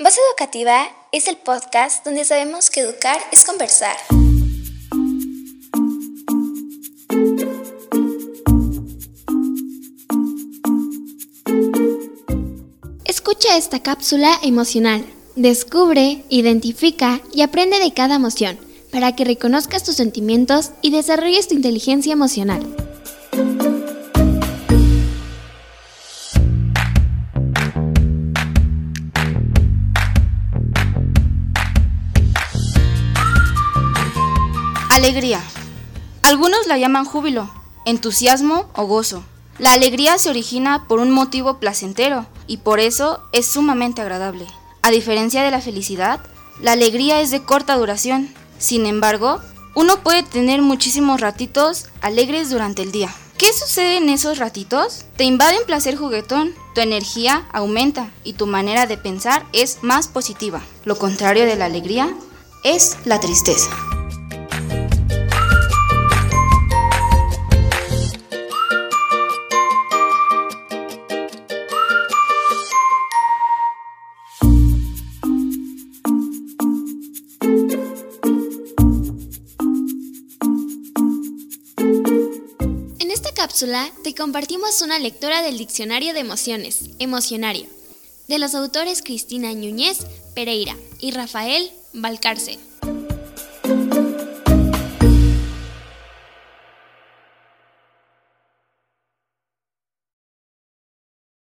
Voz Educativa es el podcast donde sabemos que educar es conversar. Escucha esta cápsula emocional. Descubre, identifica y aprende de cada emoción para que reconozcas tus sentimientos y desarrolles tu inteligencia emocional. Alegría. Algunos la llaman júbilo, entusiasmo o gozo. La alegría se origina por un motivo placentero y por eso es sumamente agradable. A diferencia de la felicidad, la alegría es de corta duración. Sin embargo, uno puede tener muchísimos ratitos alegres durante el día. ¿Qué sucede en esos ratitos? Te invaden placer juguetón, tu energía aumenta y tu manera de pensar es más positiva. Lo contrario de la alegría es la tristeza. Cápsula te compartimos una lectura del Diccionario de Emociones, Emocionario, de los autores Cristina Núñez Pereira y Rafael Valcárcel.